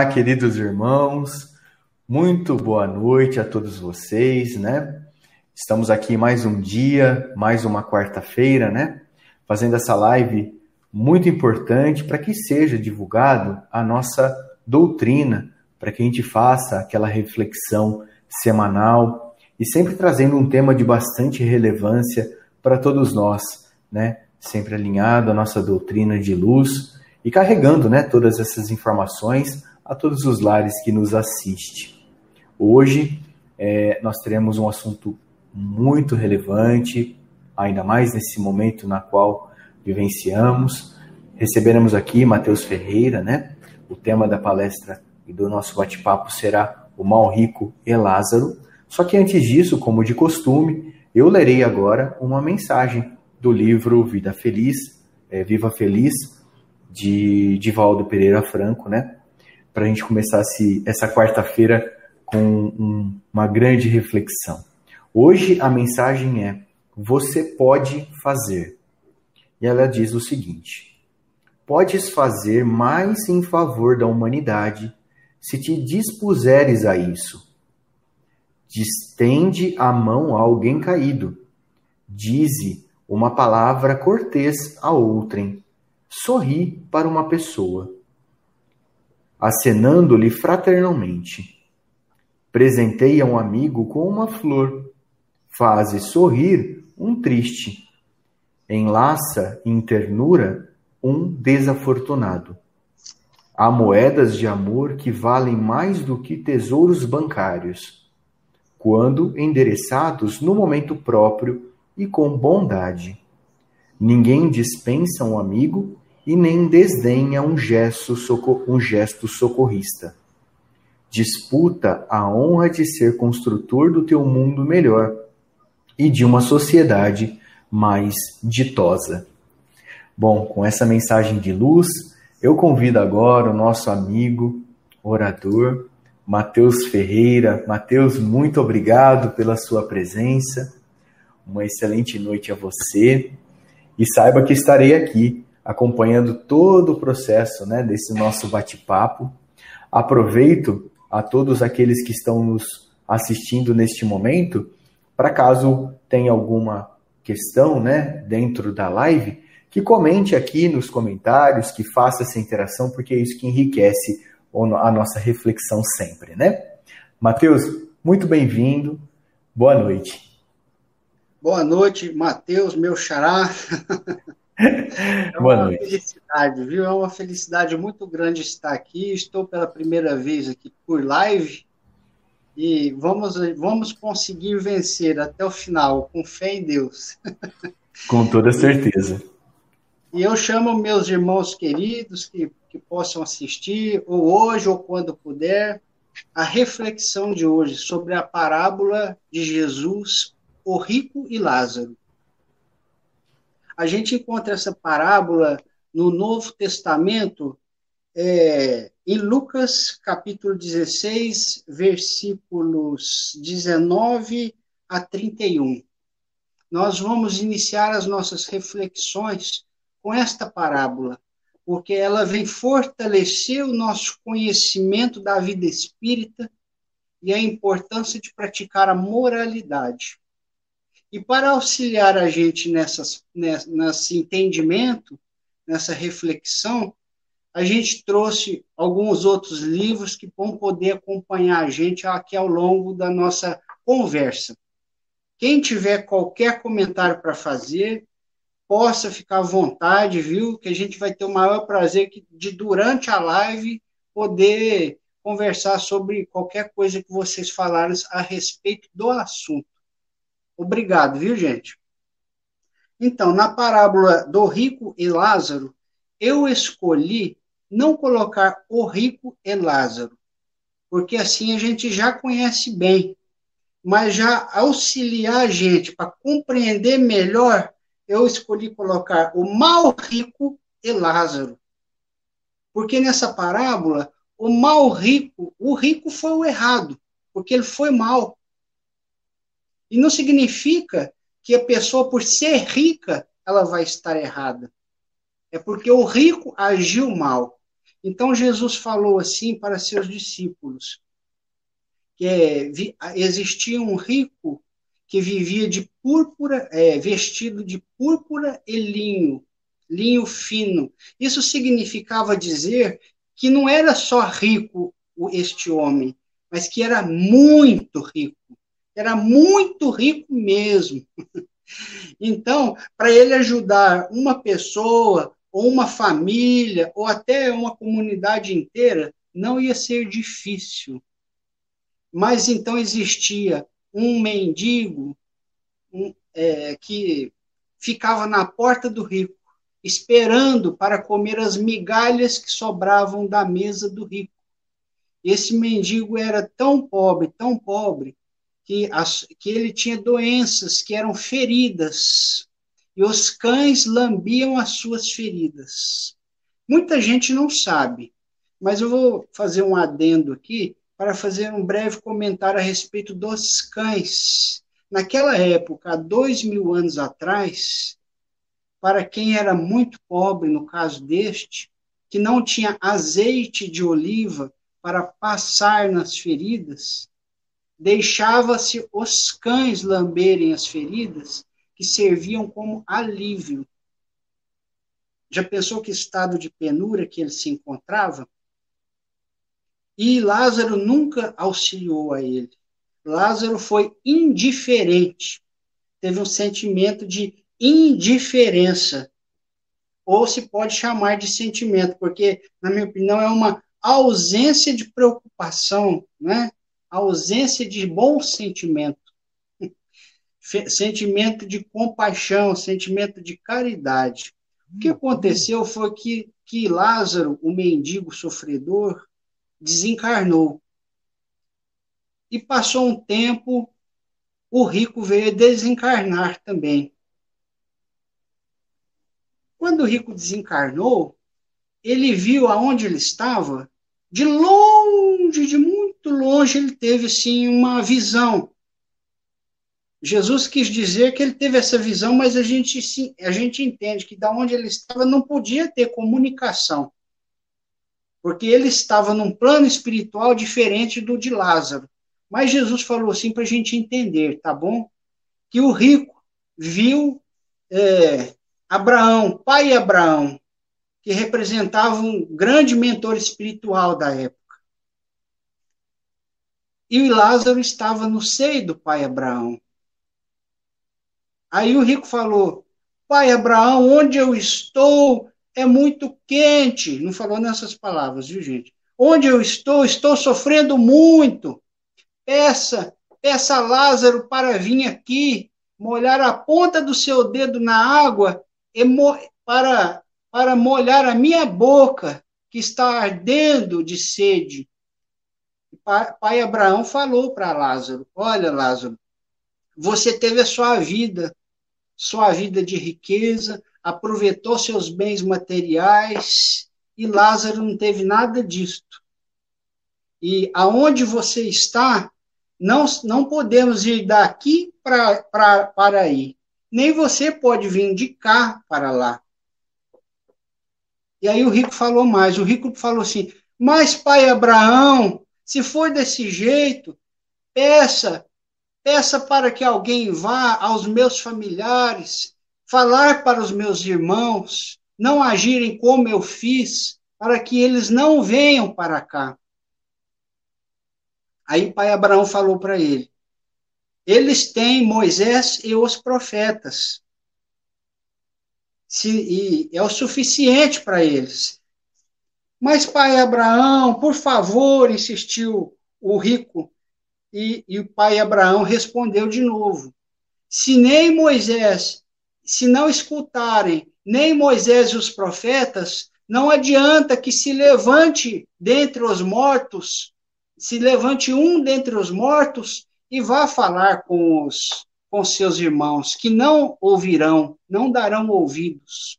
Olá, queridos irmãos, muito boa noite a todos vocês, né? Estamos aqui mais um dia, mais uma quarta-feira, né? Fazendo essa live muito importante para que seja divulgado a nossa doutrina, para que a gente faça aquela reflexão semanal e sempre trazendo um tema de bastante relevância para todos nós, né? Sempre alinhado à nossa doutrina de luz e carregando né, todas essas informações a todos os lares que nos assistem. Hoje é, nós teremos um assunto muito relevante, ainda mais nesse momento na qual vivenciamos. Receberemos aqui Matheus Ferreira, né? O tema da palestra e do nosso bate-papo será o mal rico e Lázaro. Só que antes disso, como de costume, eu lerei agora uma mensagem do livro Vida Feliz, é, Viva Feliz, de Divaldo Pereira Franco, né? Para a gente começar esse, essa quarta-feira com um, uma grande reflexão. Hoje a mensagem é: Você pode fazer. E ela diz o seguinte: Podes fazer mais em favor da humanidade se te dispuseres a isso. Distende a mão a alguém caído. Dize uma palavra cortês a outrem sorri para uma pessoa, acenando-lhe fraternalmente. Presenteia um amigo com uma flor, faze sorrir um triste, enlaça em ternura um desafortunado. Há moedas de amor que valem mais do que tesouros bancários, quando endereçados no momento próprio e com bondade. Ninguém dispensa um amigo e nem desdenha um gesto, um gesto socorrista. Disputa a honra de ser construtor do teu mundo melhor e de uma sociedade mais ditosa. Bom, com essa mensagem de luz, eu convido agora o nosso amigo, orador, Mateus Ferreira. Mateus, muito obrigado pela sua presença. Uma excelente noite a você. E saiba que estarei aqui acompanhando todo o processo né, desse nosso bate-papo. Aproveito a todos aqueles que estão nos assistindo neste momento, para caso tenha alguma questão né, dentro da live, que comente aqui nos comentários, que faça essa interação, porque é isso que enriquece a nossa reflexão sempre, né? Mateus, muito bem-vindo. Boa noite. Boa noite, Matheus, meu xará. É Boa uma noite. felicidade, viu? É uma felicidade muito grande estar aqui. Estou pela primeira vez aqui por live e vamos, vamos conseguir vencer até o final, com fé em Deus. Com toda certeza. E eu chamo meus irmãos queridos que, que possam assistir, ou hoje, ou quando puder, a reflexão de hoje sobre a parábola de Jesus, o rico e Lázaro. A gente encontra essa parábola no Novo Testamento, é, em Lucas capítulo 16, versículos 19 a 31. Nós vamos iniciar as nossas reflexões com esta parábola, porque ela vem fortalecer o nosso conhecimento da vida espírita e a importância de praticar a moralidade. E para auxiliar a gente nessas, nesse entendimento, nessa reflexão, a gente trouxe alguns outros livros que vão poder acompanhar a gente aqui ao longo da nossa conversa. Quem tiver qualquer comentário para fazer, possa ficar à vontade, viu? Que a gente vai ter o maior prazer de, durante a live, poder conversar sobre qualquer coisa que vocês falarem a respeito do assunto. Obrigado, viu, gente? Então, na parábola do rico e Lázaro, eu escolhi não colocar o rico e Lázaro, porque assim a gente já conhece bem, mas já auxiliar a gente para compreender melhor, eu escolhi colocar o mal rico e Lázaro. Porque nessa parábola, o mal rico, o rico foi o errado, porque ele foi mal. E não significa que a pessoa, por ser rica, ela vai estar errada. É porque o rico agiu mal. Então Jesus falou assim para seus discípulos: que é, existia um rico que vivia de púrpura, é, vestido de púrpura e linho, linho fino. Isso significava dizer que não era só rico este homem, mas que era muito rico. Era muito rico mesmo. Então, para ele ajudar uma pessoa, ou uma família, ou até uma comunidade inteira, não ia ser difícil. Mas então existia um mendigo um, é, que ficava na porta do rico, esperando para comer as migalhas que sobravam da mesa do rico. Esse mendigo era tão pobre, tão pobre, que, as, que ele tinha doenças que eram feridas, e os cães lambiam as suas feridas. Muita gente não sabe, mas eu vou fazer um adendo aqui para fazer um breve comentário a respeito dos cães. Naquela época, há dois mil anos atrás, para quem era muito pobre, no caso deste, que não tinha azeite de oliva para passar nas feridas, deixava-se os cães lamberem as feridas que serviam como alívio. Já pensou que estado de penura que ele se encontrava? E Lázaro nunca auxiliou a ele. Lázaro foi indiferente, teve um sentimento de indiferença, ou se pode chamar de sentimento, porque, na minha opinião, é uma ausência de preocupação, né? Ausência de bom sentimento, sentimento de compaixão, sentimento de caridade. O que aconteceu foi que, que Lázaro, o mendigo sofredor, desencarnou. E passou um tempo, o rico veio desencarnar também. Quando o rico desencarnou, ele viu aonde ele estava, de longe, de muito longe, ele teve sim uma visão. Jesus quis dizer que ele teve essa visão, mas a gente, a gente entende que da onde ele estava não podia ter comunicação. Porque ele estava num plano espiritual diferente do de Lázaro. Mas Jesus falou assim para a gente entender, tá bom? Que o rico viu é, Abraão, pai Abraão, que representava um grande mentor espiritual da época. E Lázaro estava no seio do pai Abraão. Aí o rico falou: Pai Abraão, onde eu estou é muito quente. Não falou nessas palavras, viu, gente? Onde eu estou, estou sofrendo muito. Peça, peça a Lázaro para vir aqui, molhar a ponta do seu dedo na água para para molhar a minha boca, que está ardendo de sede. Pai, Abraão falou para Lázaro: Olha, Lázaro, você teve a sua vida, sua vida de riqueza, aproveitou seus bens materiais, e Lázaro não teve nada disto. E aonde você está, não, não podemos ir daqui pra, pra, para aí. Nem você pode vir de cá para lá. E aí o rico falou mais. O rico falou assim: Mas, pai Abraão, se for desse jeito, peça, peça para que alguém vá aos meus familiares, falar para os meus irmãos, não agirem como eu fiz, para que eles não venham para cá. Aí pai Abraão falou para ele: Eles têm Moisés e os profetas se, e é o suficiente para eles. Mas, pai Abraão, por favor, insistiu o rico. E, e o pai Abraão respondeu de novo: Se nem Moisés, se não escutarem nem Moisés e os profetas, não adianta que se levante dentre os mortos, se levante um dentre os mortos e vá falar com os, com seus irmãos, que não ouvirão, não darão ouvidos.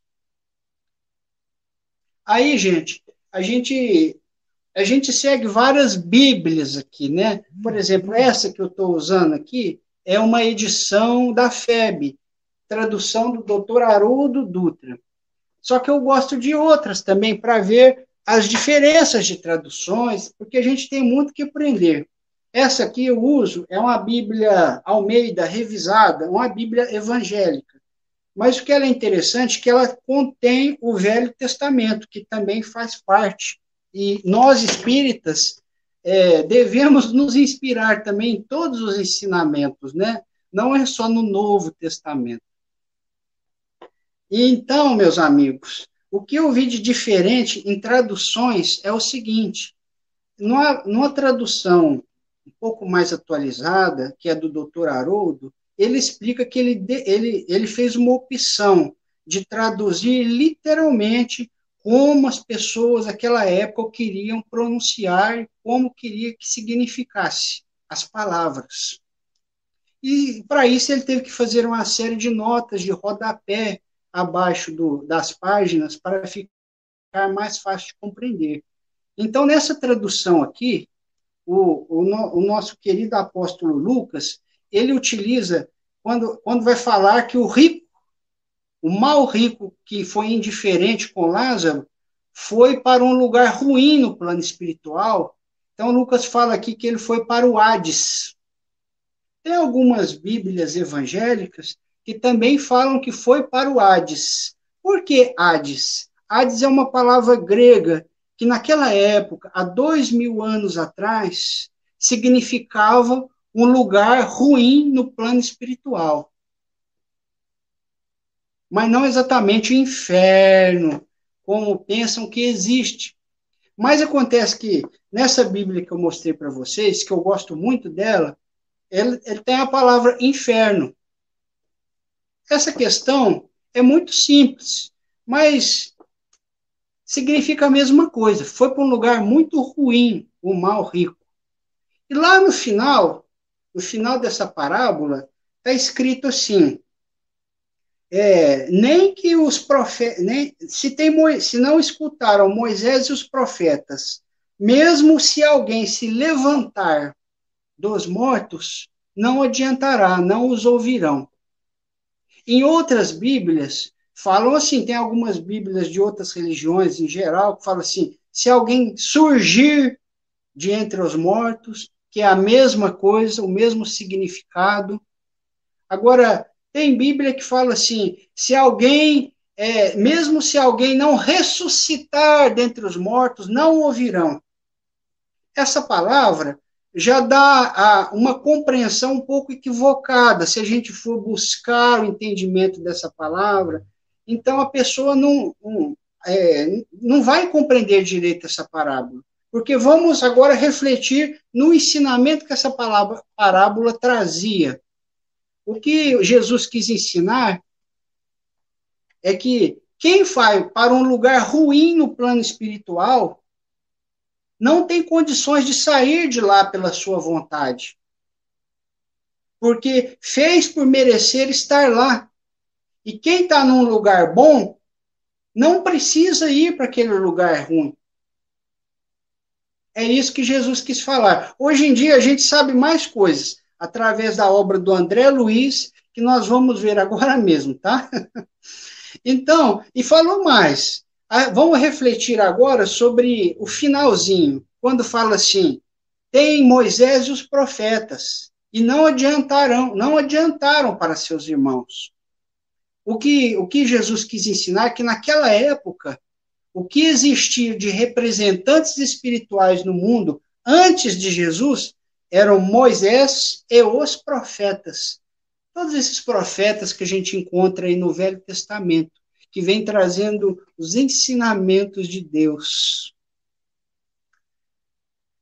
Aí, gente, a gente a gente segue várias Bíblias aqui, né? Por exemplo, essa que eu estou usando aqui é uma edição da FEB, tradução do Dr. Haroldo Dutra. Só que eu gosto de outras também para ver as diferenças de traduções, porque a gente tem muito que aprender. Essa aqui eu uso é uma Bíblia Almeida revisada, uma Bíblia evangélica. Mas o que ela é interessante é que ela contém o Velho Testamento, que também faz parte. E nós espíritas é, devemos nos inspirar também em todos os ensinamentos, né? Não é só no Novo Testamento. E então, meus amigos, o que eu vi de diferente em traduções é o seguinte: numa, numa tradução um pouco mais atualizada, que é do Dr. Haroldo, ele explica que ele, ele, ele fez uma opção de traduzir literalmente como as pessoas naquela época queriam pronunciar, como queria que significasse as palavras. E para isso ele teve que fazer uma série de notas de rodapé abaixo do, das páginas para ficar mais fácil de compreender. Então, nessa tradução aqui, o, o, o nosso querido apóstolo Lucas, ele utiliza, quando, quando vai falar que o rico, o mal rico que foi indiferente com Lázaro, foi para um lugar ruim no plano espiritual. Então, Lucas fala aqui que ele foi para o Hades. Tem algumas Bíblias evangélicas que também falam que foi para o Hades. Por que Hades? Hades é uma palavra grega que naquela época, há dois mil anos atrás, significava um lugar ruim no plano espiritual. Mas não exatamente o inferno, como pensam que existe. Mas acontece que nessa Bíblia que eu mostrei para vocês, que eu gosto muito dela, ele, ele tem a palavra inferno. Essa questão é muito simples, mas significa a mesma coisa. Foi para um lugar muito ruim o mal rico. E lá no final, no final dessa parábola, está escrito assim: é, nem que os profetas, nem, se, se não escutaram Moisés e os profetas, mesmo se alguém se levantar dos mortos, não adiantará, não os ouvirão. Em outras Bíblias, falam assim, tem algumas Bíblias de outras religiões em geral que falam assim: se alguém surgir de entre os mortos, que é a mesma coisa, o mesmo significado. Agora, tem Bíblia que fala assim: se alguém, é, mesmo se alguém não ressuscitar dentre os mortos, não ouvirão. Essa palavra já dá a, uma compreensão um pouco equivocada se a gente for buscar o entendimento dessa palavra então a pessoa não, é, não vai compreender direito essa parábola. Porque vamos agora refletir no ensinamento que essa palavra, parábola trazia. O que Jesus quis ensinar é que quem vai para um lugar ruim no plano espiritual não tem condições de sair de lá pela sua vontade. Porque fez por merecer estar lá. E quem está num lugar bom não precisa ir para aquele lugar ruim. É isso que Jesus quis falar. Hoje em dia a gente sabe mais coisas através da obra do André Luiz, que nós vamos ver agora mesmo, tá? Então, e falou mais. Vamos refletir agora sobre o finalzinho, quando fala assim: tem Moisés e os profetas, e não adiantaram, não adiantaram para seus irmãos. O que, o que Jesus quis ensinar é que naquela época, o que existia de representantes espirituais no mundo antes de Jesus eram Moisés e os profetas. Todos esses profetas que a gente encontra aí no Velho Testamento, que vem trazendo os ensinamentos de Deus.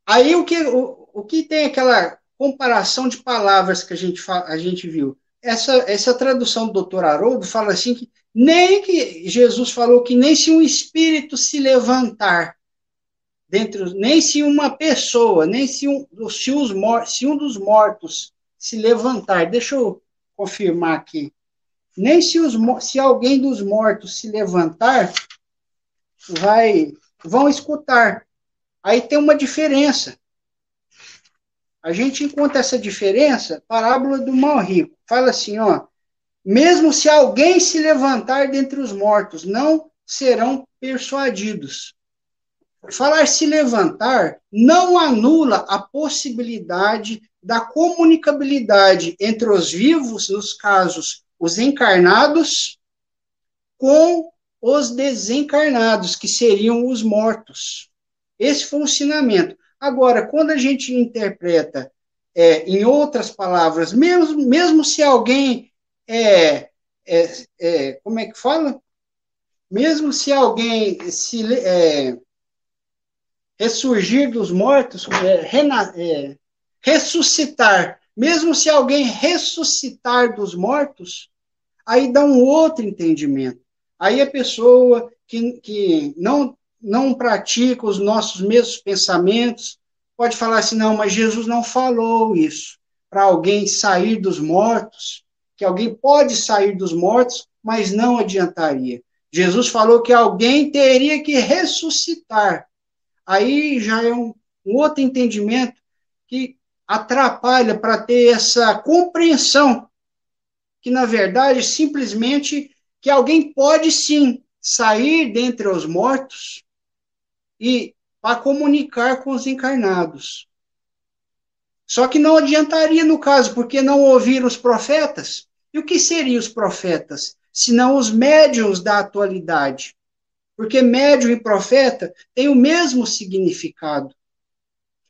Aí o que, o, o que tem aquela comparação de palavras que a gente, a gente viu? essa, essa tradução do doutor Haroldo fala assim que nem que Jesus falou que nem se um espírito se levantar dentro, nem se uma pessoa, nem se um, se, os, se um dos mortos se levantar, deixa eu confirmar aqui, nem se, os, se alguém dos mortos se levantar, vai, vão escutar. Aí tem uma diferença. A gente encontra essa diferença, parábola do mal rico. Fala assim, ó, mesmo se alguém se levantar dentre os mortos, não serão persuadidos. falar se levantar não anula a possibilidade da comunicabilidade entre os vivos, nos casos, os encarnados, com os desencarnados, que seriam os mortos. Esse foi o ensinamento. Agora, quando a gente interpreta é, em outras palavras, mesmo, mesmo se alguém é, é, é como é que fala? Mesmo se alguém se é, ressurgir dos mortos, é, rena, é, ressuscitar, mesmo se alguém ressuscitar dos mortos, aí dá um outro entendimento. Aí a pessoa que, que não, não pratica os nossos mesmos pensamentos pode falar assim: não, mas Jesus não falou isso. Para alguém sair dos mortos, que alguém pode sair dos mortos, mas não adiantaria. Jesus falou que alguém teria que ressuscitar. Aí já é um, um outro entendimento que atrapalha para ter essa compreensão que, na verdade, simplesmente que alguém pode sim sair dentre os mortos e para comunicar com os encarnados. Só que não adiantaria no caso, porque não ouviram os profetas. E o que seriam os profetas? Senão os médiums da atualidade. Porque médium e profeta têm o mesmo significado.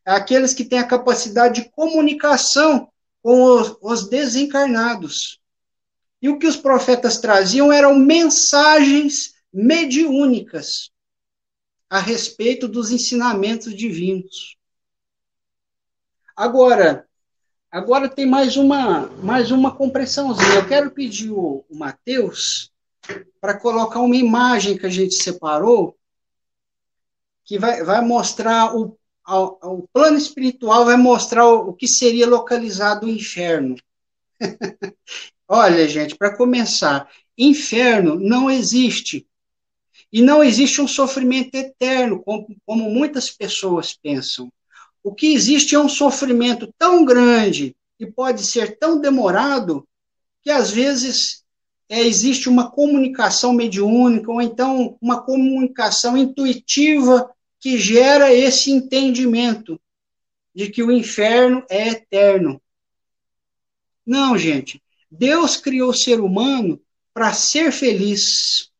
É aqueles que têm a capacidade de comunicação com os, os desencarnados. E o que os profetas traziam eram mensagens mediúnicas a respeito dos ensinamentos divinos. Agora, agora tem mais uma mais uma compreensãozinha. Eu quero pedir o, o Mateus para colocar uma imagem que a gente separou que vai, vai mostrar o, o plano espiritual vai mostrar o, o que seria localizado o inferno. Olha, gente, para começar, inferno não existe. E não existe um sofrimento eterno, como, como muitas pessoas pensam. O que existe é um sofrimento tão grande e pode ser tão demorado que às vezes é, existe uma comunicação mediúnica ou então uma comunicação intuitiva que gera esse entendimento de que o inferno é eterno. Não, gente. Deus criou o ser humano para ser feliz,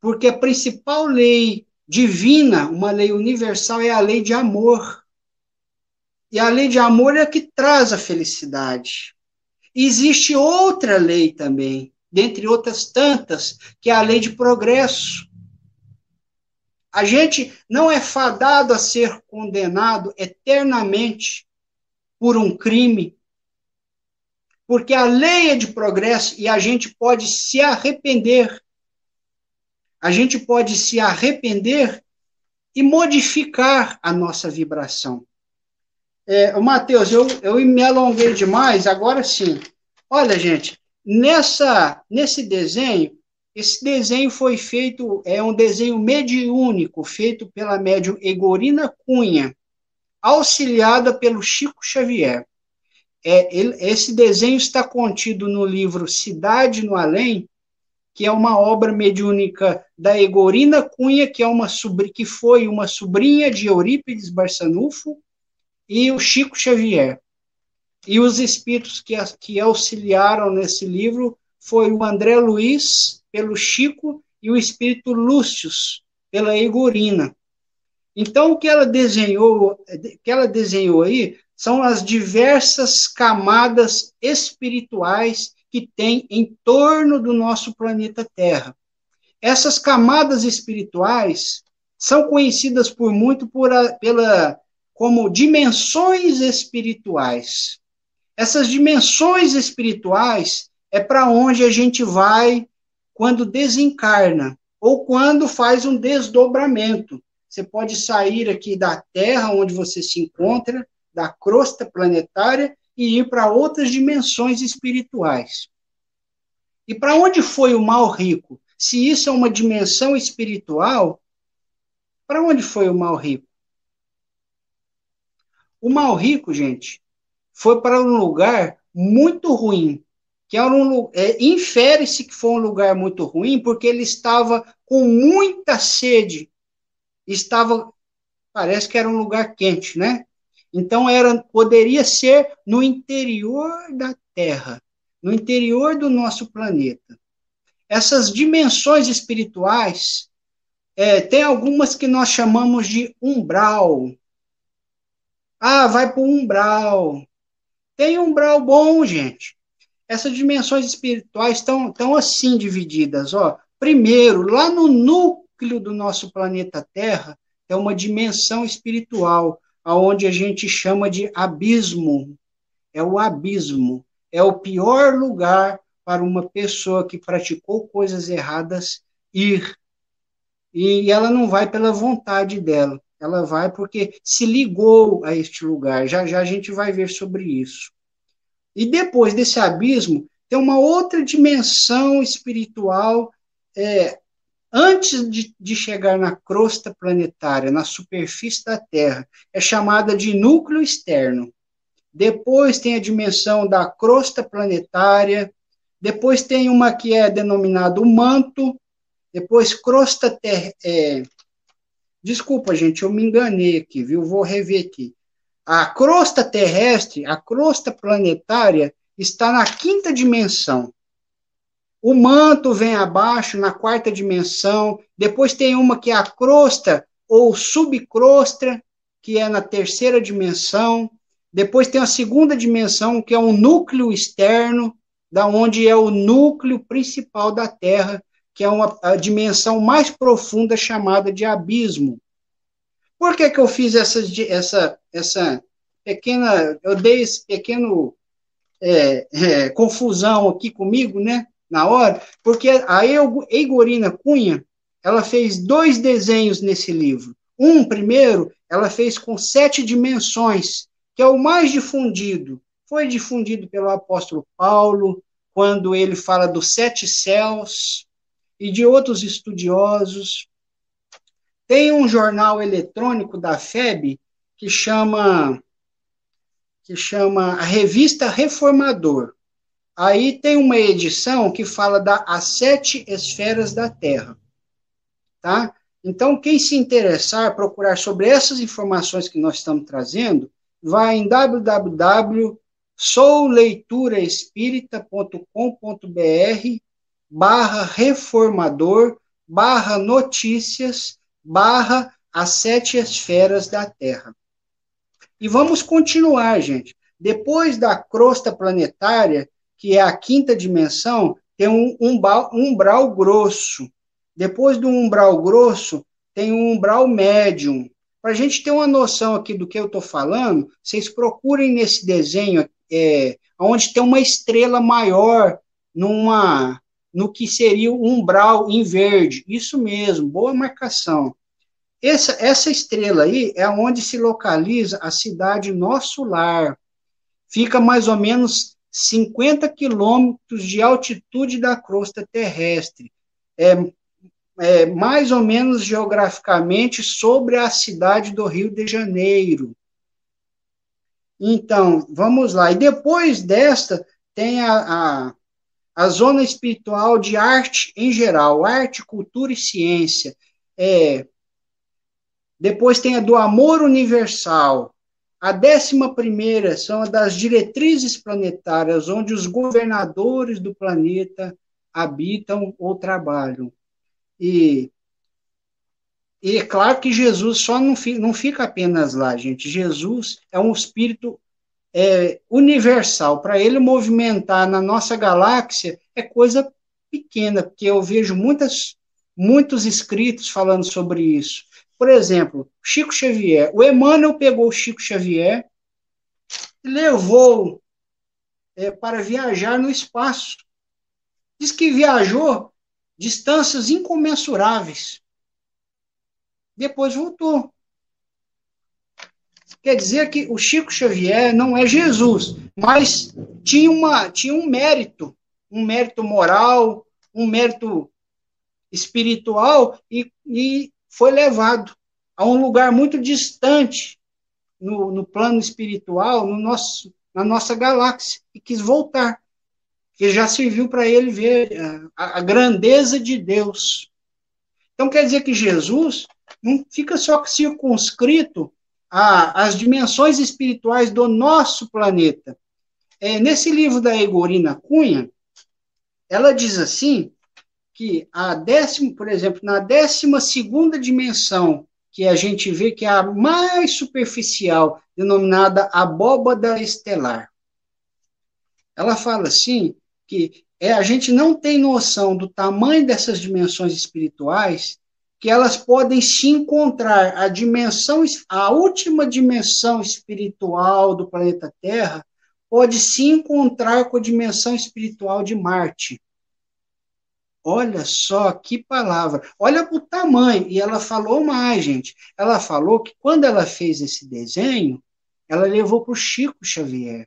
porque a principal lei divina, uma lei universal, é a lei de amor. E a lei de amor é a que traz a felicidade. E existe outra lei também, dentre outras tantas, que é a lei de progresso. A gente não é fadado a ser condenado eternamente por um crime, porque a lei é de progresso e a gente pode se arrepender. A gente pode se arrepender e modificar a nossa vibração. É, Matheus, eu, eu me alonguei demais, agora sim. Olha, gente, nessa, nesse desenho, esse desenho foi feito, é um desenho mediúnico, feito pela médium Egorina Cunha, auxiliada pelo Chico Xavier. É, ele, esse desenho está contido no livro Cidade no Além, que é uma obra mediúnica da Egorina Cunha, que, é uma que foi uma sobrinha de Eurípides Barçanufo, e o Chico Xavier. E os espíritos que, que auxiliaram nesse livro foi o André Luiz, pelo Chico, e o espírito Lúcius, pela Egorina. Então, o que ela desenhou, que ela desenhou aí são as diversas camadas espirituais que tem em torno do nosso planeta Terra. Essas camadas espirituais são conhecidas por muito por a, pela como dimensões espirituais. Essas dimensões espirituais é para onde a gente vai quando desencarna ou quando faz um desdobramento. Você pode sair aqui da Terra onde você se encontra da crosta planetária e ir para outras dimensões espirituais. E para onde foi o mal rico? Se isso é uma dimensão espiritual, para onde foi o mal rico? O mal rico, gente, foi para um lugar muito ruim, que era um é, infere-se que foi um lugar muito ruim porque ele estava com muita sede, estava parece que era um lugar quente, né? Então era, poderia ser no interior da Terra, no interior do nosso planeta. Essas dimensões espirituais, é, tem algumas que nós chamamos de umbral. Ah, vai para o umbral. Tem umbral bom, gente. Essas dimensões espirituais estão, estão assim divididas. Ó. Primeiro, lá no núcleo do nosso planeta Terra, é uma dimensão espiritual, aonde a gente chama de abismo. É o abismo. É o pior lugar para uma pessoa que praticou coisas erradas ir. E ela não vai pela vontade dela, ela vai porque se ligou a este lugar. Já já a gente vai ver sobre isso. E depois desse abismo, tem uma outra dimensão espiritual é, antes de, de, chegar na crosta planetária, na superfície da Terra, é chamada de núcleo externo. Depois tem a dimensão da crosta planetária, depois tem uma que é denominada o manto, depois crosta ter, é, Desculpa, gente, eu me enganei aqui, viu? Vou rever aqui. A crosta terrestre, a crosta planetária, está na quinta dimensão. O manto vem abaixo, na quarta dimensão. Depois tem uma que é a crosta ou subcrosta, que é na terceira dimensão. Depois tem a segunda dimensão, que é um núcleo externo, da onde é o núcleo principal da Terra, que é uma a dimensão mais profunda chamada de abismo. Por que, que eu fiz essa, essa, essa pequena, eu dei esse pequeno é, é, confusão aqui comigo, né, na hora, porque a Eigorina Cunha, ela fez dois desenhos nesse livro. Um, primeiro, ela fez com sete dimensões, que é o mais difundido, foi difundido pelo apóstolo Paulo, quando ele fala dos sete céus, e de outros estudiosos. Tem um jornal eletrônico da FEB que chama que chama a Revista Reformador. Aí tem uma edição que fala das as sete esferas da Terra. Tá? Então, quem se interessar, procurar sobre essas informações que nós estamos trazendo, vai em www souleituraespírita.com.br barra reformador barra notícias barra as sete esferas da Terra. E vamos continuar, gente. Depois da crosta planetária, que é a quinta dimensão, tem um umbral, umbral grosso. Depois do umbral grosso, tem um umbral médium. Para a gente ter uma noção aqui do que eu estou falando, vocês procurem nesse desenho é, onde tem uma estrela maior numa no que seria o umbral em verde. Isso mesmo, boa marcação. Essa, essa estrela aí é onde se localiza a cidade Nosso Lar. Fica mais ou menos 50 quilômetros de altitude da crosta terrestre. É, é mais ou menos geograficamente sobre a cidade do Rio de Janeiro. Então, vamos lá. E depois desta, tem a, a, a zona espiritual de arte em geral, arte, cultura e ciência. É, depois tem a do amor universal. A décima primeira são a das diretrizes planetárias, onde os governadores do planeta habitam ou trabalham. E e é claro que Jesus só não fica, não fica apenas lá, gente. Jesus é um espírito é, universal. Para ele movimentar na nossa galáxia é coisa pequena, porque eu vejo muitas, muitos escritos falando sobre isso. Por exemplo, Chico Xavier. O Emmanuel pegou o Chico Xavier e levou é, para viajar no espaço. Diz que viajou distâncias incomensuráveis depois voltou. Quer dizer que o Chico Xavier não é Jesus, mas tinha, uma, tinha um mérito, um mérito moral, um mérito espiritual, e, e foi levado a um lugar muito distante no, no plano espiritual, no nosso, na nossa galáxia, e quis voltar, que já serviu para ele ver a, a grandeza de Deus. Então quer dizer que Jesus não fica só circunscrito às dimensões espirituais do nosso planeta. É, nesse livro da Egorina Cunha, ela diz assim que a décima, por exemplo, na décima segunda dimensão, que a gente vê que é a mais superficial, denominada abóbada estelar. Ela fala assim que é, a gente não tem noção do tamanho dessas dimensões espirituais, que elas podem se encontrar a dimensão, a última dimensão espiritual do planeta Terra pode se encontrar com a dimensão espiritual de Marte. Olha só que palavra. Olha o tamanho. E ela falou mais, gente. Ela falou que quando ela fez esse desenho, ela levou para o Chico Xavier.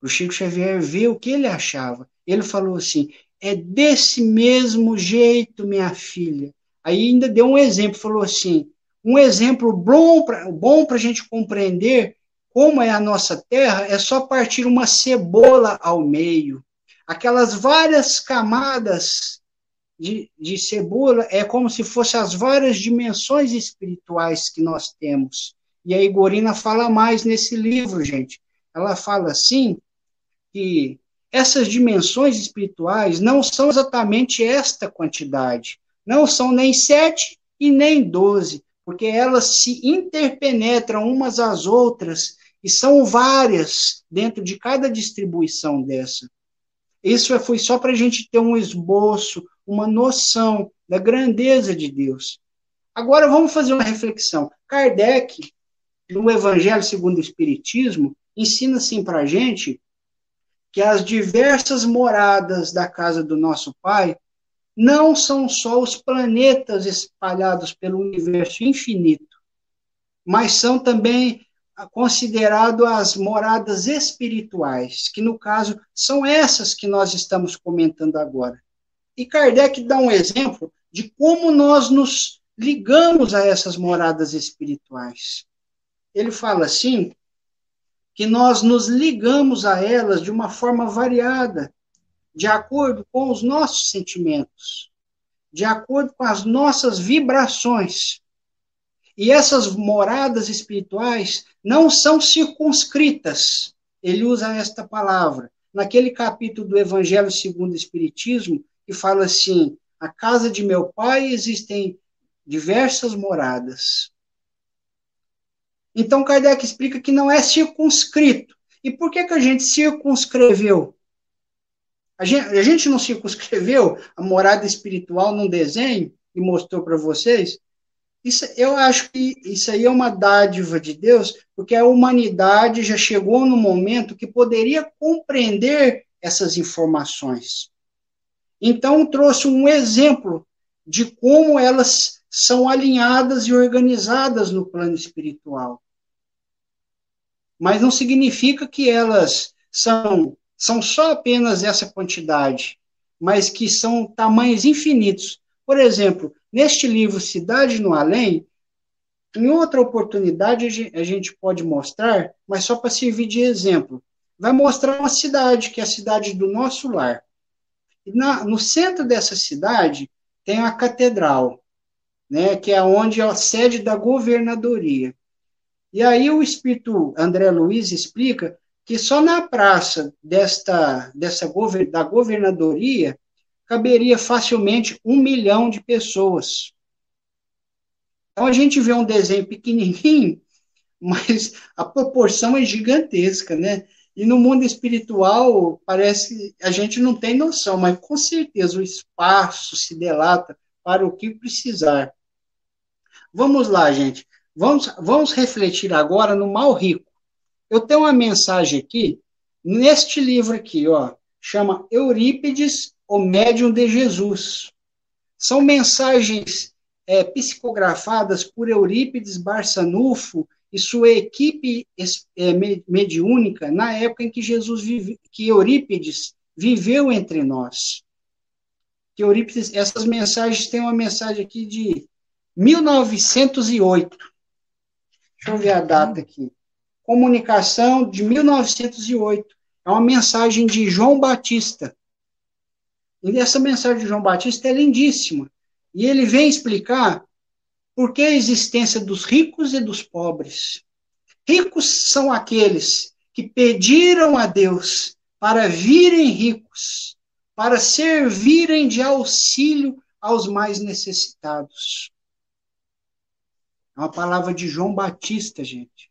O Chico Xavier ver o que ele achava. Ele falou assim: é desse mesmo jeito, minha filha. Aí ainda deu um exemplo, falou assim: um exemplo bom para bom a gente compreender como é a nossa terra é só partir uma cebola ao meio aquelas várias camadas de, de cebola é como se fossem as várias dimensões espirituais que nós temos. E a Igorina fala mais nesse livro, gente. Ela fala assim que essas dimensões espirituais não são exatamente esta quantidade. Não são nem sete e nem doze, porque elas se interpenetram umas às outras e são várias dentro de cada distribuição dessa. Isso foi só para a gente ter um esboço, uma noção da grandeza de Deus. Agora vamos fazer uma reflexão. Kardec, no Evangelho segundo o Espiritismo, ensina assim para a gente que as diversas moradas da casa do nosso Pai não são só os planetas espalhados pelo universo infinito, mas são também considerado as moradas espirituais, que no caso são essas que nós estamos comentando agora. E Kardec dá um exemplo de como nós nos ligamos a essas moradas espirituais. Ele fala assim que nós nos ligamos a elas de uma forma variada, de acordo com os nossos sentimentos, de acordo com as nossas vibrações. E essas moradas espirituais não são circunscritas. Ele usa esta palavra. Naquele capítulo do Evangelho segundo o Espiritismo, que fala assim: a casa de meu pai existem diversas moradas. Então Kardec explica que não é circunscrito. E por que, que a gente circunscreveu? A gente, a gente não circunscreveu a morada espiritual num desenho e mostrou para vocês? Isso, eu acho que isso aí é uma dádiva de Deus, porque a humanidade já chegou no momento que poderia compreender essas informações. Então, trouxe um exemplo de como elas são alinhadas e organizadas no plano espiritual. Mas não significa que elas são, são só apenas essa quantidade, mas que são tamanhos infinitos. Por exemplo, Neste livro Cidade no Além, em outra oportunidade a gente pode mostrar, mas só para servir de exemplo. Vai mostrar uma cidade, que é a cidade do nosso lar. Na, no centro dessa cidade tem a catedral, né, que é onde é a sede da governadoria. E aí o espírito André Luiz explica que só na praça desta, dessa da governadoria caberia facilmente um milhão de pessoas. Então a gente vê um desenho pequenininho, mas a proporção é gigantesca, né? E no mundo espiritual, parece a gente não tem noção, mas com certeza o espaço se delata para o que precisar. Vamos lá, gente. Vamos, vamos refletir agora no mal rico. Eu tenho uma mensagem aqui, neste livro aqui, ó, chama Eurípides o médium de Jesus. São mensagens é, psicografadas por Eurípides Barçanufo e sua equipe é, mediúnica na época em que Jesus vive, que Eurípides viveu entre nós. Que Eurípides, essas mensagens têm uma mensagem aqui de 1908. Deixa eu ver a data aqui. Comunicação de 1908. É uma mensagem de João Batista. E essa mensagem de João Batista é lindíssima. E ele vem explicar Por que a existência dos ricos e dos pobres? Ricos são aqueles que pediram a Deus para virem ricos, para servirem de auxílio aos mais necessitados. É uma palavra de João Batista, gente.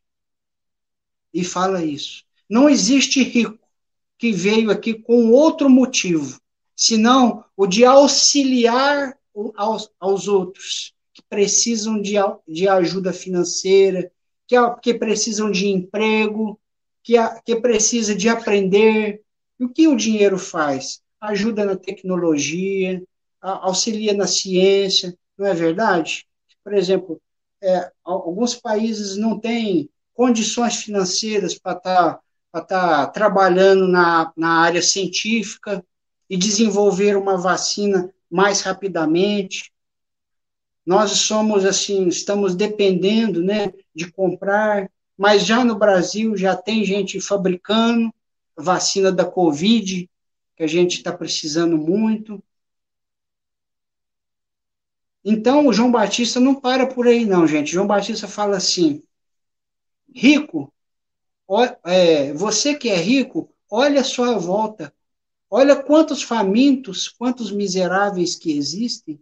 E fala isso. Não existe rico que veio aqui com outro motivo, senão o de auxiliar aos, aos outros que precisam de, de ajuda financeira, que, que precisam de emprego, que, que precisa de aprender. E o que o dinheiro faz? Ajuda na tecnologia, auxilia na ciência, não é verdade? Por exemplo, é, alguns países não têm condições financeiras para estar tá, tá trabalhando na, na área científica e desenvolver uma vacina mais rapidamente. Nós somos assim, estamos dependendo, né, de comprar, mas já no Brasil já tem gente fabricando vacina da Covid, que a gente está precisando muito. Então, o João Batista não para por aí, não, gente. João Batista fala assim: rico, é, você que é rico, olha a sua volta. Olha quantos famintos, quantos miseráveis que existem,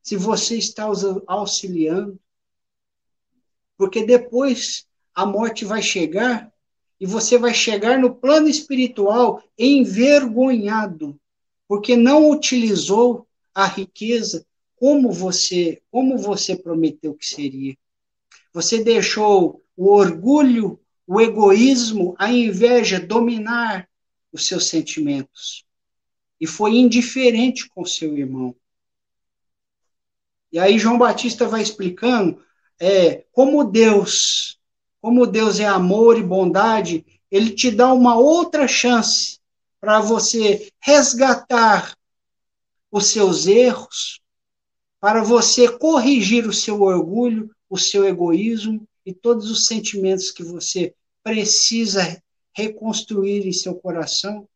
se você está os auxiliando. Porque depois a morte vai chegar e você vai chegar no plano espiritual envergonhado, porque não utilizou a riqueza como você, como você prometeu que seria. Você deixou o orgulho, o egoísmo, a inveja dominar os seus sentimentos. E foi indiferente com seu irmão. E aí João Batista vai explicando é, como Deus, como Deus é amor e bondade, ele te dá uma outra chance para você resgatar os seus erros, para você corrigir o seu orgulho, o seu egoísmo e todos os sentimentos que você precisa reconstruir em seu coração.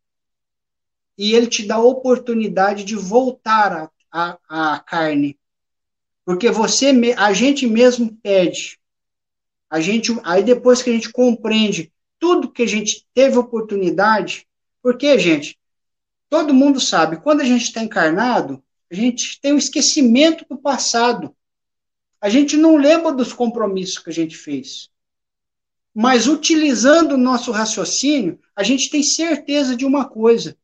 E ele te dá a oportunidade de voltar à carne. Porque você, a gente mesmo pede. A gente, aí depois que a gente compreende tudo que a gente teve oportunidade, porque, gente, todo mundo sabe, quando a gente está encarnado, a gente tem um esquecimento do passado. A gente não lembra dos compromissos que a gente fez. Mas utilizando o nosso raciocínio, a gente tem certeza de uma coisa: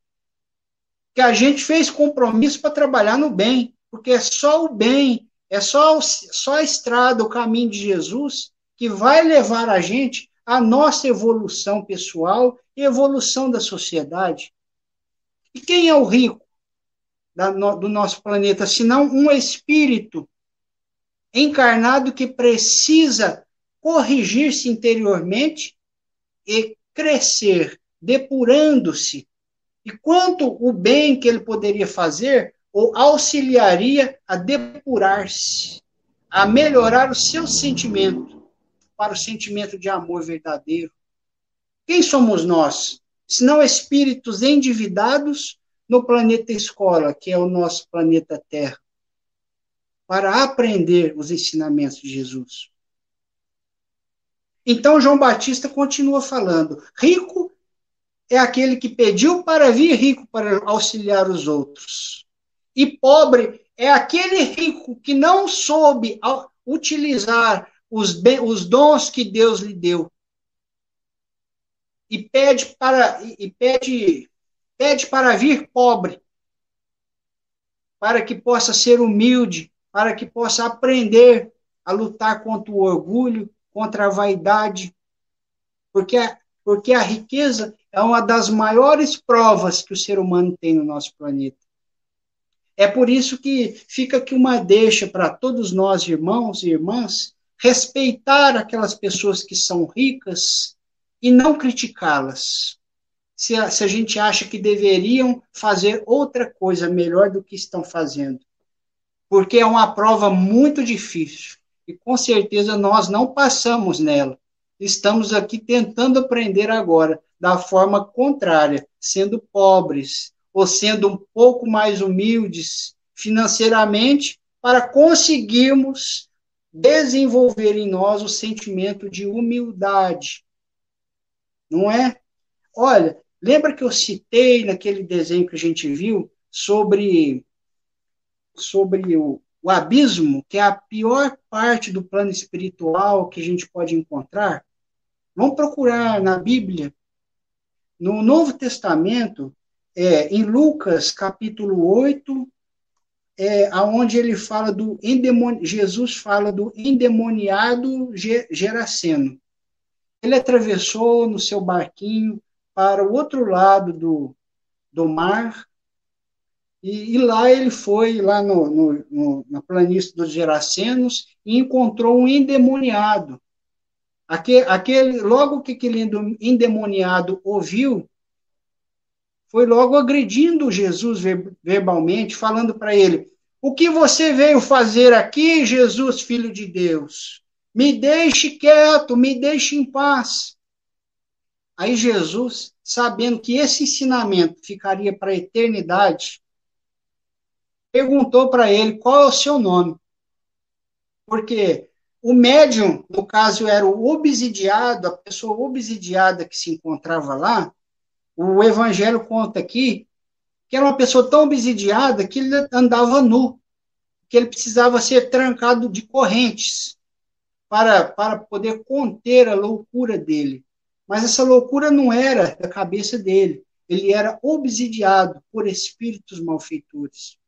que a gente fez compromisso para trabalhar no bem, porque é só o bem, é só, só a estrada, o caminho de Jesus que vai levar a gente à nossa evolução pessoal e evolução da sociedade. E quem é o rico? do nosso planeta, senão um espírito encarnado que precisa corrigir-se interiormente e crescer, depurando-se. E quanto o bem que ele poderia fazer, ou auxiliaria a depurar-se, a melhorar o seu sentimento para o sentimento de amor verdadeiro. Quem somos nós? Senão espíritos endividados no planeta escola, que é o nosso planeta Terra, para aprender os ensinamentos de Jesus. Então João Batista continua falando: rico é aquele que pediu para vir rico para auxiliar os outros. E pobre é aquele rico que não soube utilizar os, os dons que Deus lhe deu. E pede para e pede Pede para vir pobre, para que possa ser humilde, para que possa aprender a lutar contra o orgulho, contra a vaidade, porque porque a riqueza é uma das maiores provas que o ser humano tem no nosso planeta. É por isso que fica aqui uma deixa para todos nós, irmãos e irmãs, respeitar aquelas pessoas que são ricas e não criticá-las se a, se a gente acha que deveriam fazer outra coisa melhor do que estão fazendo. Porque é uma prova muito difícil. E com certeza nós não passamos nela. Estamos aqui tentando aprender agora, da forma contrária, sendo pobres, ou sendo um pouco mais humildes financeiramente, para conseguirmos desenvolver em nós o sentimento de humildade. Não é? Olha, lembra que eu citei naquele desenho que a gente viu sobre sobre o, o abismo, que é a pior parte do plano espiritual que a gente pode encontrar? Vamos procurar na Bíblia. No Novo Testamento, é, em Lucas capítulo 8, é, aonde ele fala do. Jesus fala do endemoniado Geraceno. Ele atravessou no seu barquinho para o outro lado do, do mar e, e lá ele foi lá no, no, no, na planície dos Geracenos e encontrou um endemoniado. Aquele, aquele, logo que aquele endemoniado ouviu, foi logo agredindo Jesus verbalmente, falando para ele: O que você veio fazer aqui, Jesus, filho de Deus? Me deixe quieto, me deixe em paz. Aí Jesus, sabendo que esse ensinamento ficaria para a eternidade, perguntou para ele qual é o seu nome. Porque o médium, no caso, era o obsidiado, a pessoa obsidiada que se encontrava lá, o Evangelho conta aqui que era uma pessoa tão obsidiada que ele andava nu, que ele precisava ser trancado de correntes para, para poder conter a loucura dele. Mas essa loucura não era da cabeça dele, ele era obsidiado por espíritos malfeitores.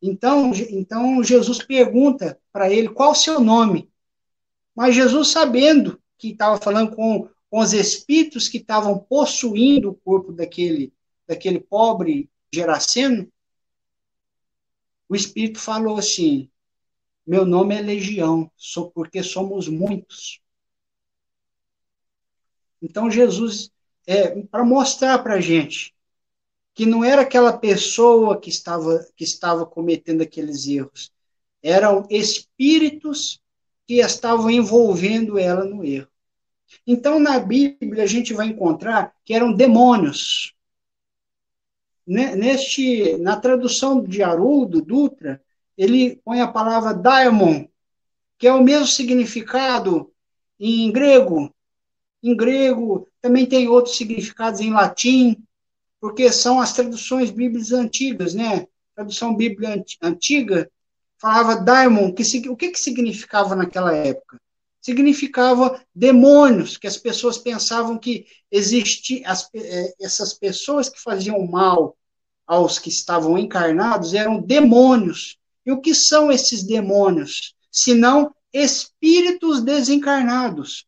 Então, então Jesus pergunta para ele qual o seu nome. Mas Jesus, sabendo que estava falando com com os espíritos que estavam possuindo o corpo daquele, daquele pobre Geraceno, o espírito falou assim: Meu nome é Legião, sou porque somos muitos. Então Jesus, é, para mostrar para a gente que não era aquela pessoa que estava, que estava cometendo aqueles erros, eram espíritos que estavam envolvendo ela no erro. Então, na Bíblia, a gente vai encontrar que eram demônios. Neste, na tradução de Haroldo Dutra, ele põe a palavra daimon, que é o mesmo significado em grego. Em grego também tem outros significados em latim, porque são as traduções bíblicas antigas, né? tradução bíblica antiga falava daimon, que, o que, que significava naquela época? significava demônios, que as pessoas pensavam que existiam, é, essas pessoas que faziam mal aos que estavam encarnados eram demônios. E o que são esses demônios? Senão espíritos desencarnados.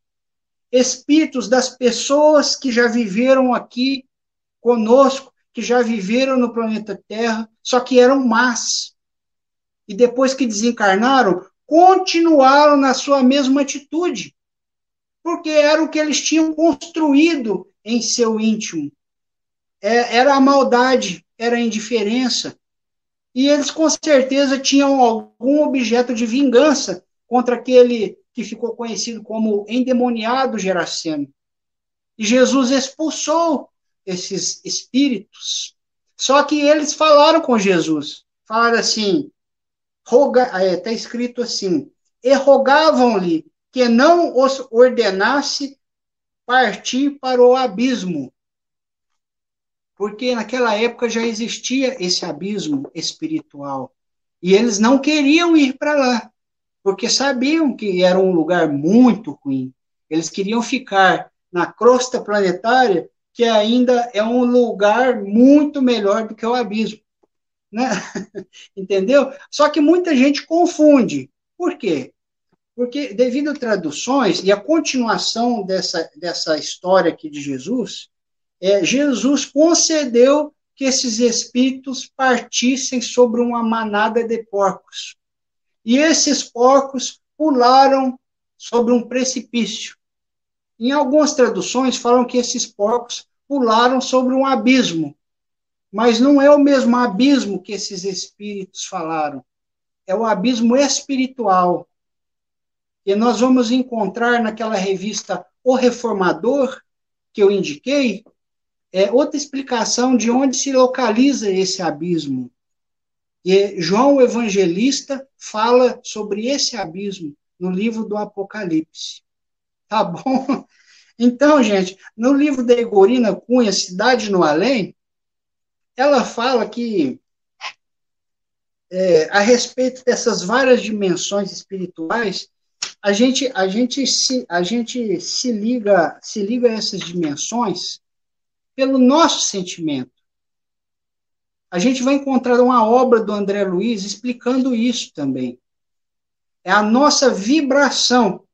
Espíritos das pessoas que já viveram aqui conosco, que já viveram no planeta Terra, só que eram más. E depois que desencarnaram, continuaram na sua mesma atitude, porque era o que eles tinham construído em seu íntimo. É, era a maldade, era a indiferença. E eles com certeza tinham algum objeto de vingança contra aquele que ficou conhecido como endemoniado Geraceno. E Jesus expulsou esses espíritos. Só que eles falaram com Jesus. Falaram assim: está é, tá escrito assim, e rogavam-lhe que não os ordenasse partir para o abismo. Porque naquela época já existia esse abismo espiritual. E eles não queriam ir para lá, porque sabiam que era um lugar muito ruim. Eles queriam ficar na crosta planetária, que ainda é um lugar muito melhor do que o abismo. Né? Entendeu? Só que muita gente confunde. Por quê? Porque, devido a traduções e a continuação dessa, dessa história aqui de Jesus, é, Jesus concedeu que esses espíritos partissem sobre uma manada de porcos. E esses porcos pularam sobre um precipício. Em algumas traduções falam que esses porcos pularam sobre um abismo. Mas não é o mesmo abismo que esses espíritos falaram. É o abismo espiritual. E nós vamos encontrar naquela revista O Reformador, que eu indiquei, é outra explicação de onde se localiza esse abismo. E João Evangelista fala sobre esse abismo no livro do Apocalipse. Tá bom? Então, gente, no livro da Igorina Cunha, Cidade no Além, ela fala que é, a respeito dessas várias dimensões espirituais, a gente, a gente, se, a gente se, liga, se liga a essas dimensões pelo nosso sentimento. A gente vai encontrar uma obra do André Luiz explicando isso também. É a nossa vibração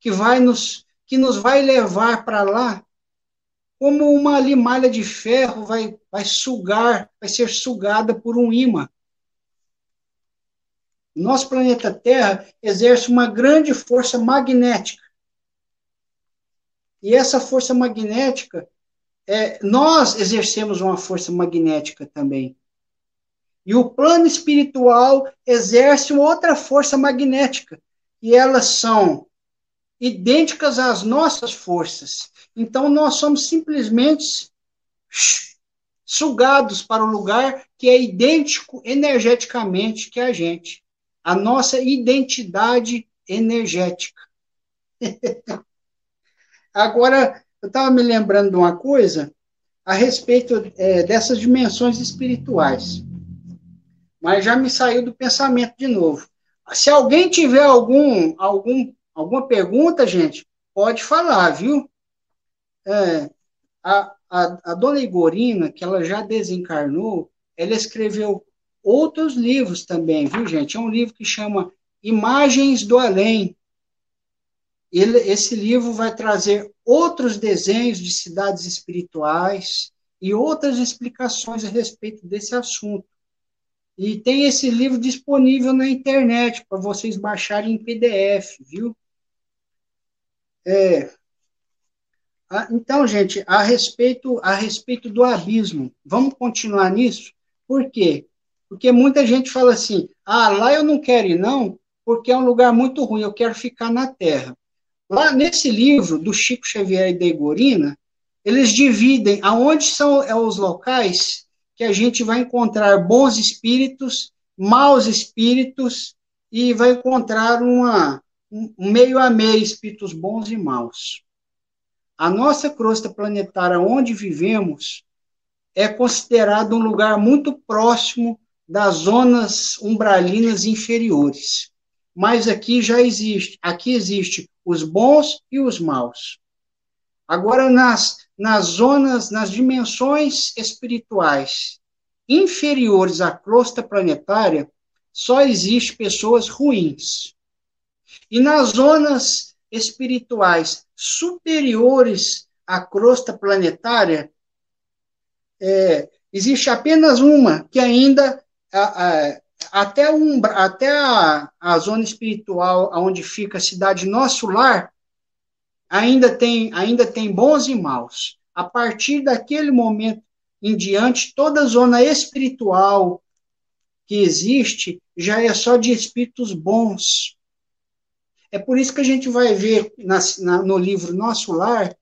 que vai nos que nos vai levar para lá, como uma limalha de ferro vai, vai sugar, vai ser sugada por um imã. Nosso planeta Terra exerce uma grande força magnética. E essa força magnética, é, nós exercemos uma força magnética também. E o plano espiritual exerce outra força magnética. E elas são idênticas às nossas forças. Então, nós somos simplesmente sugados para o lugar que é idêntico energeticamente que a gente. A nossa identidade energética. Agora, eu estava me lembrando de uma coisa a respeito é, dessas dimensões espirituais. Mas já me saiu do pensamento de novo. Se alguém tiver algum, algum Alguma pergunta, gente? Pode falar, viu? É, a, a, a dona Igorina, que ela já desencarnou, ela escreveu outros livros também, viu, gente? É um livro que chama Imagens do Além. Ele, esse livro vai trazer outros desenhos de cidades espirituais e outras explicações a respeito desse assunto. E tem esse livro disponível na internet para vocês baixarem em PDF, viu? É, então, gente, a respeito, a respeito do abismo, vamos continuar nisso? Por quê? Porque muita gente fala assim: ah, lá eu não quero ir, não, porque é um lugar muito ruim, eu quero ficar na Terra. Lá nesse livro do Chico Xavier e da Igorina, eles dividem aonde são é, os locais que a gente vai encontrar bons espíritos, maus espíritos, e vai encontrar uma, um meio a meio, espíritos bons e maus. A nossa crosta planetária onde vivemos é considerado um lugar muito próximo das zonas umbralinas inferiores. Mas aqui já existe, aqui existe os bons e os maus. Agora nas nas zonas, nas dimensões espirituais inferiores à crosta planetária, só existe pessoas ruins. E nas zonas espirituais superiores à crosta planetária, é, existe apenas uma que ainda a, a, até, um, até a, a zona espiritual onde fica a cidade Nosso Lar ainda tem, ainda tem bons e maus. A partir daquele momento em diante, toda a zona espiritual que existe já é só de espíritos bons. É por isso que a gente vai ver na, na, no livro Nosso Lar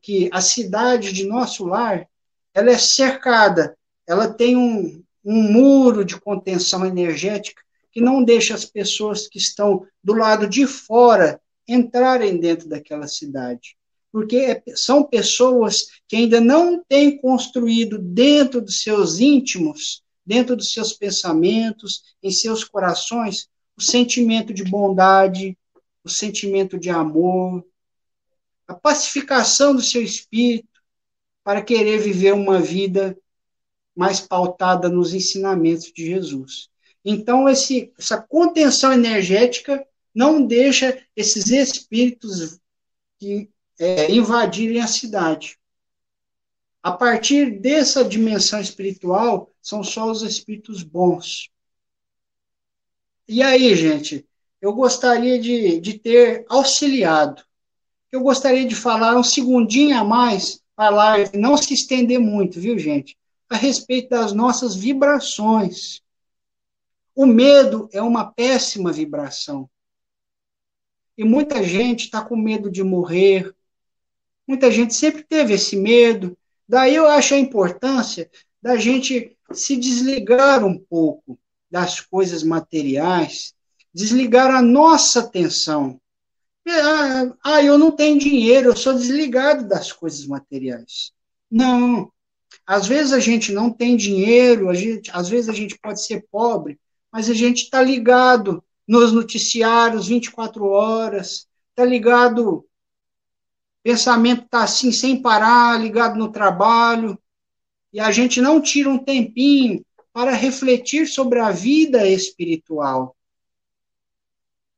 que a cidade de Nosso Lar ela é cercada, ela tem um, um muro de contenção energética que não deixa as pessoas que estão do lado de fora entrarem dentro daquela cidade. Porque é, são pessoas que ainda não têm construído dentro dos seus íntimos, dentro dos seus pensamentos, em seus corações, o sentimento de bondade, o sentimento de amor, a pacificação do seu espírito para querer viver uma vida mais pautada nos ensinamentos de Jesus. Então, esse, essa contenção energética não deixa esses espíritos que, é, invadirem a cidade. A partir dessa dimensão espiritual, são só os espíritos bons. E aí, gente, eu gostaria de, de ter auxiliado. Eu gostaria de falar um segundinho a mais para não se estender muito, viu, gente? A respeito das nossas vibrações. O medo é uma péssima vibração. E muita gente está com medo de morrer. Muita gente sempre teve esse medo. Daí eu acho a importância da gente se desligar um pouco das coisas materiais, desligar a nossa atenção. Ah, ah, eu não tenho dinheiro, eu sou desligado das coisas materiais. Não. Às vezes a gente não tem dinheiro, a gente, às vezes a gente pode ser pobre, mas a gente está ligado nos noticiários 24 horas, está ligado, pensamento está assim, sem parar, ligado no trabalho, e a gente não tira um tempinho para refletir sobre a vida espiritual.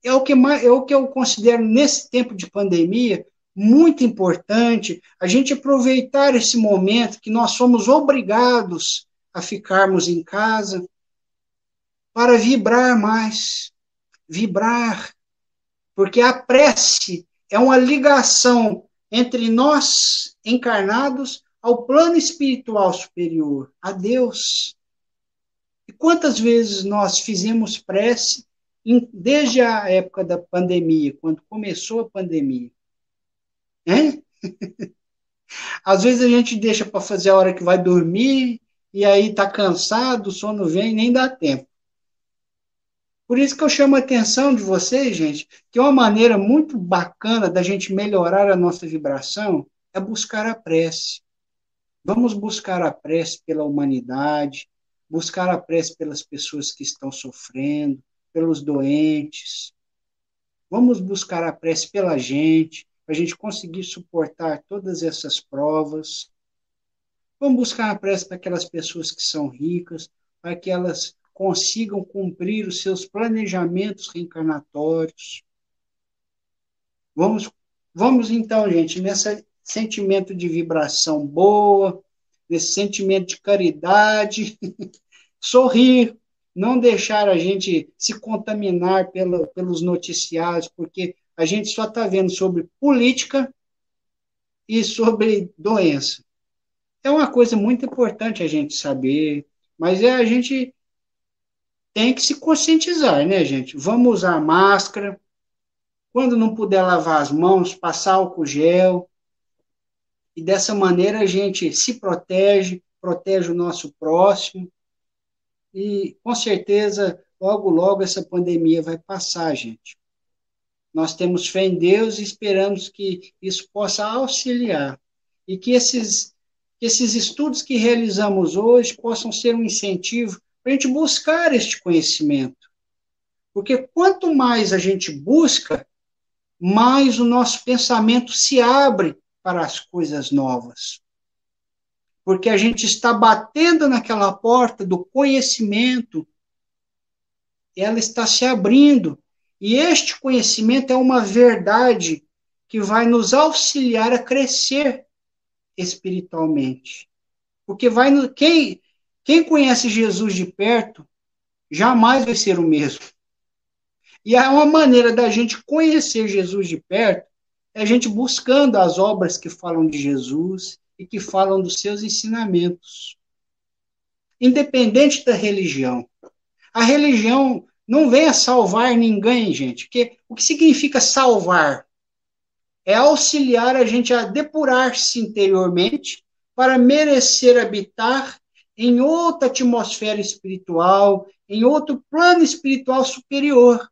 É o que, é o que eu considero, nesse tempo de pandemia, muito importante a gente aproveitar esse momento que nós somos obrigados a ficarmos em casa para vibrar mais, vibrar, porque a prece é uma ligação entre nós encarnados ao plano espiritual superior, a Deus. E quantas vezes nós fizemos prece desde a época da pandemia, quando começou a pandemia? Às vezes a gente deixa para fazer a hora que vai dormir e aí está cansado, o sono vem nem dá tempo. Por isso que eu chamo a atenção de vocês, gente, que uma maneira muito bacana da gente melhorar a nossa vibração é buscar a prece. Vamos buscar a prece pela humanidade, buscar a prece pelas pessoas que estão sofrendo, pelos doentes. Vamos buscar a prece pela gente, para a gente conseguir suportar todas essas provas. Vamos buscar a prece para aquelas pessoas que são ricas, para que elas consigam cumprir os seus planejamentos reencarnatórios. Vamos, vamos então, gente, nesse sentimento de vibração boa, nesse sentimento de caridade, sorrir, não deixar a gente se contaminar pela, pelos noticiários, porque a gente só está vendo sobre política e sobre doença. É uma coisa muito importante a gente saber, mas é a gente tem que se conscientizar, né, gente? Vamos usar máscara. Quando não puder lavar as mãos, passar álcool gel. E dessa maneira a gente se protege, protege o nosso próximo. E com certeza, logo, logo essa pandemia vai passar, gente. Nós temos fé em Deus e esperamos que isso possa auxiliar. E que esses, esses estudos que realizamos hoje possam ser um incentivo para a gente buscar este conhecimento. Porque quanto mais a gente busca, mais o nosso pensamento se abre para as coisas novas. Porque a gente está batendo naquela porta do conhecimento, ela está se abrindo. E este conhecimento é uma verdade que vai nos auxiliar a crescer espiritualmente. Porque vai no, quem quem conhece Jesus de perto jamais vai ser o mesmo. E há uma maneira da gente conhecer Jesus de perto é a gente buscando as obras que falam de Jesus e que falam dos seus ensinamentos. Independente da religião. A religião não vem a salvar ninguém, gente. Porque o que significa salvar? É auxiliar a gente a depurar-se interiormente para merecer habitar em outra atmosfera espiritual, em outro plano espiritual superior.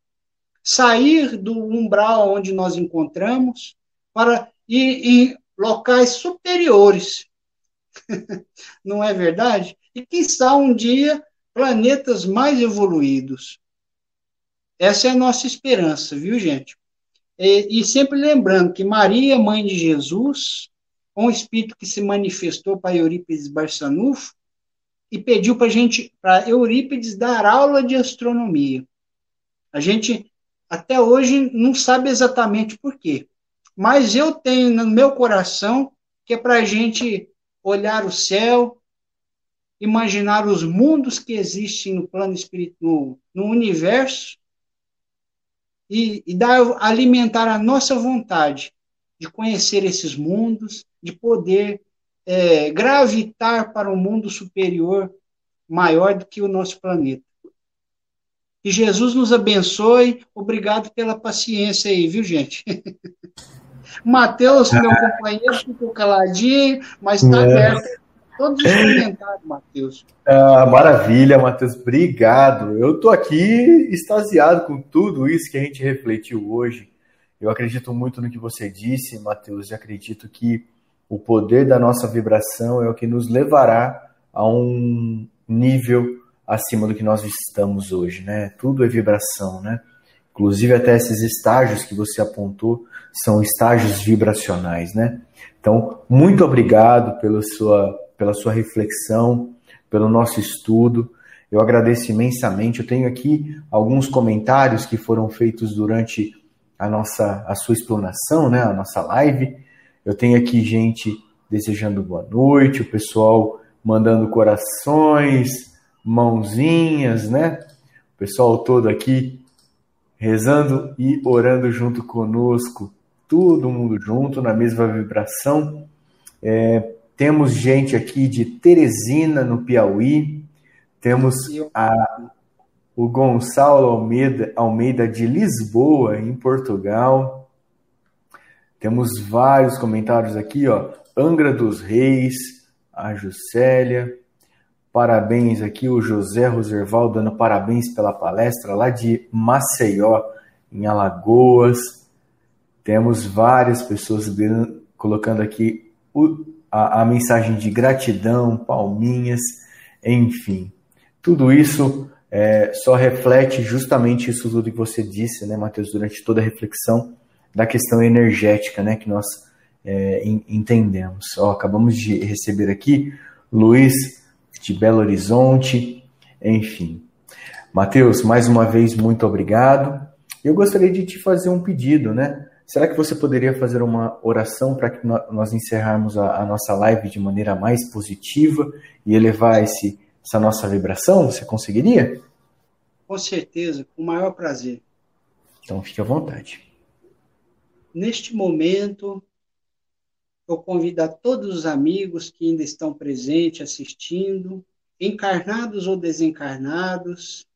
Sair do umbral onde nós encontramos para em locais superiores. Não é verdade? E quiçá um dia planetas mais evoluídos. Essa é a nossa esperança, viu, gente? E, e sempre lembrando que Maria, mãe de Jesus, um espírito que se manifestou para Eurípides Barçanufo, e pediu para gente, para Eurípides dar aula de astronomia. A gente até hoje não sabe exatamente por quê, mas eu tenho no meu coração que é para a gente olhar o céu, imaginar os mundos que existem no plano espiritual, no, universo, e, e dar, alimentar a nossa vontade de conhecer esses mundos, de poder é, gravitar para um mundo superior maior do que o nosso planeta. Que Jesus nos abençoe. Obrigado pela paciência aí, viu, gente? Mateus, meu companheiro, ficou caladinho, mas está é. aberto todos os comentários, Matheus. Ah, maravilha, Matheus. Obrigado. Eu estou aqui extasiado com tudo isso que a gente refletiu hoje. Eu acredito muito no que você disse, Matheus, e acredito que o poder da nossa vibração é o que nos levará a um nível acima do que nós estamos hoje, né? Tudo é vibração, né? Inclusive até esses estágios que você apontou são estágios vibracionais, né? Então, muito obrigado pela sua, pela sua reflexão, pelo nosso estudo. Eu agradeço imensamente. Eu tenho aqui alguns comentários que foram feitos durante a nossa a sua explanação, né, a nossa live. Eu tenho aqui gente desejando boa noite, o pessoal mandando corações, mãozinhas, né? O pessoal todo aqui rezando e orando junto conosco, todo mundo junto na mesma vibração. É, temos gente aqui de Teresina, no Piauí, temos a, o Gonçalo Almeida, Almeida de Lisboa, em Portugal. Temos vários comentários aqui, ó. Angra dos Reis, a Juscelia, Parabéns aqui, o José Roserval dando parabéns pela palestra lá de Maceió, em Alagoas. Temos várias pessoas colocando aqui o, a, a mensagem de gratidão, palminhas, enfim. Tudo isso é, só reflete justamente isso tudo que você disse, né, Matheus, durante toda a reflexão da questão energética, né, que nós é, entendemos. Ó, acabamos de receber aqui Luiz de Belo Horizonte, enfim. Mateus, mais uma vez, muito obrigado. Eu gostaria de te fazer um pedido, né? Será que você poderia fazer uma oração para que nós encerrarmos a, a, nossa live de maneira mais positiva e elevar esse, essa nossa vibração? Você conseguiria? Com certeza, com o maior prazer. Então fique à vontade. Neste momento, eu convido a todos os amigos que ainda estão presentes, assistindo, encarnados ou desencarnados,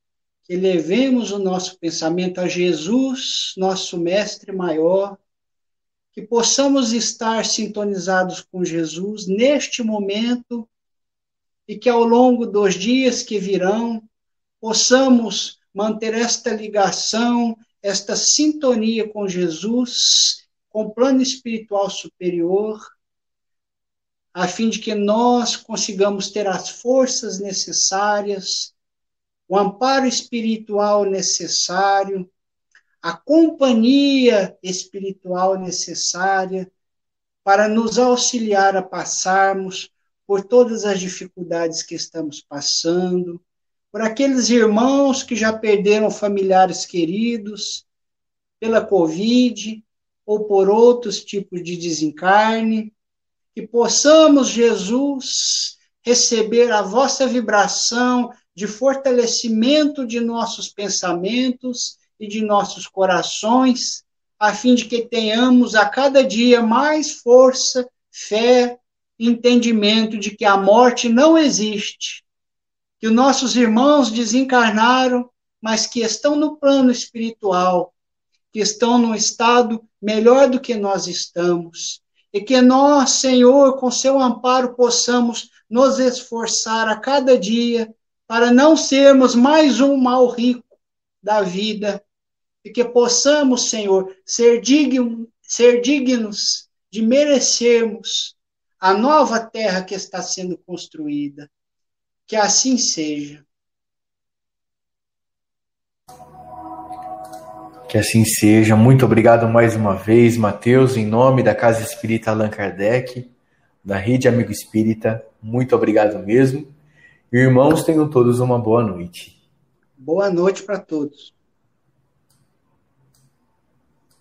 que levemos o nosso pensamento a Jesus, nosso Mestre maior, que possamos estar sintonizados com Jesus neste momento e que ao longo dos dias que virão possamos manter esta ligação, esta sintonia com Jesus com plano espiritual superior, a fim de que nós consigamos ter as forças necessárias, o amparo espiritual necessário, a companhia espiritual necessária para nos auxiliar a passarmos por todas as dificuldades que estamos passando, por aqueles irmãos que já perderam familiares queridos pela Covid, ou por outros tipos de desencarne, que possamos, Jesus, receber a vossa vibração de fortalecimento de nossos pensamentos e de nossos corações, a fim de que tenhamos a cada dia mais força, fé entendimento de que a morte não existe, que os nossos irmãos desencarnaram, mas que estão no plano espiritual que estão num estado melhor do que nós estamos. E que nós, Senhor, com seu amparo, possamos nos esforçar a cada dia para não sermos mais um mal rico da vida. E que possamos, Senhor, ser, digno, ser dignos de merecermos a nova terra que está sendo construída. Que assim seja. Que assim seja. Muito obrigado mais uma vez, Mateus, em nome da Casa Espírita Allan Kardec, da Rede Amigo Espírita. Muito obrigado mesmo. Irmãos, tenham todos uma boa noite. Boa noite para todos.